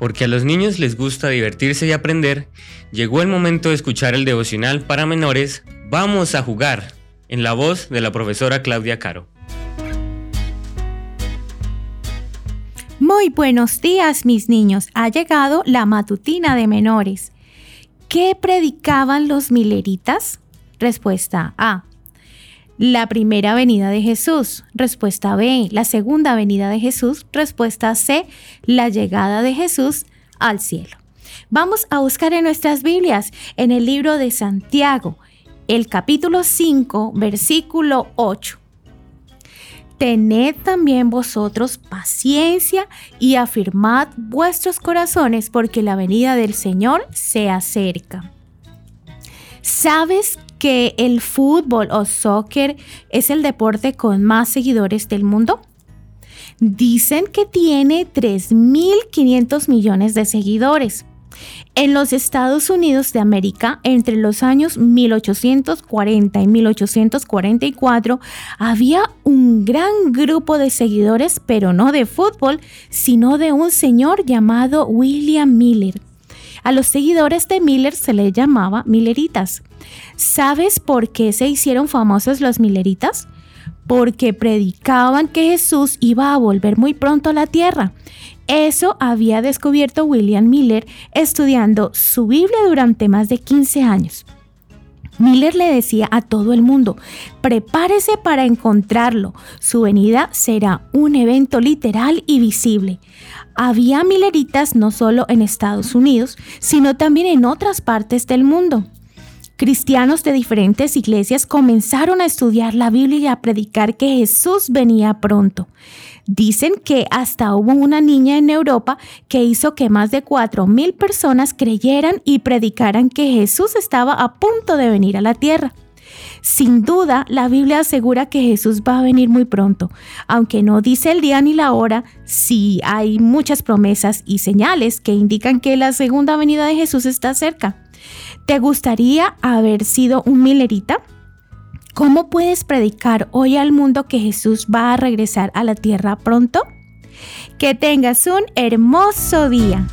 porque a los niños les gusta divertirse y aprender, llegó el momento de escuchar el devocional para menores Vamos a jugar, en la voz de la profesora Claudia Caro. Muy buenos días mis niños, ha llegado la matutina de menores. ¿Qué predicaban los mileritas? Respuesta A. La primera venida de Jesús. Respuesta B. La segunda venida de Jesús. Respuesta C. La llegada de Jesús al cielo. Vamos a buscar en nuestras Biblias, en el libro de Santiago, el capítulo 5, versículo 8. Tened también vosotros paciencia y afirmad vuestros corazones porque la venida del Señor se acerca. ¿Sabes que el fútbol o soccer es el deporte con más seguidores del mundo? Dicen que tiene 3.500 millones de seguidores. En los Estados Unidos de América, entre los años 1840 y 1844, había un gran grupo de seguidores, pero no de fútbol, sino de un señor llamado William Miller. A los seguidores de Miller se les llamaba Milleritas. ¿Sabes por qué se hicieron famosos los Milleritas? Porque predicaban que Jesús iba a volver muy pronto a la tierra eso había descubierto William Miller estudiando su Biblia durante más de 15 años. Miller le decía a todo el mundo, prepárese para encontrarlo, su venida será un evento literal y visible. Había Milleritas no solo en Estados Unidos, sino también en otras partes del mundo. Cristianos de diferentes iglesias comenzaron a estudiar la Biblia y a predicar que Jesús venía pronto. Dicen que hasta hubo una niña en Europa que hizo que más de 4.000 personas creyeran y predicaran que Jesús estaba a punto de venir a la tierra. Sin duda, la Biblia asegura que Jesús va a venir muy pronto, aunque no dice el día ni la hora, sí hay muchas promesas y señales que indican que la segunda venida de Jesús está cerca. ¿Te gustaría haber sido un milerita? ¿Cómo puedes predicar hoy al mundo que Jesús va a regresar a la tierra pronto? Que tengas un hermoso día.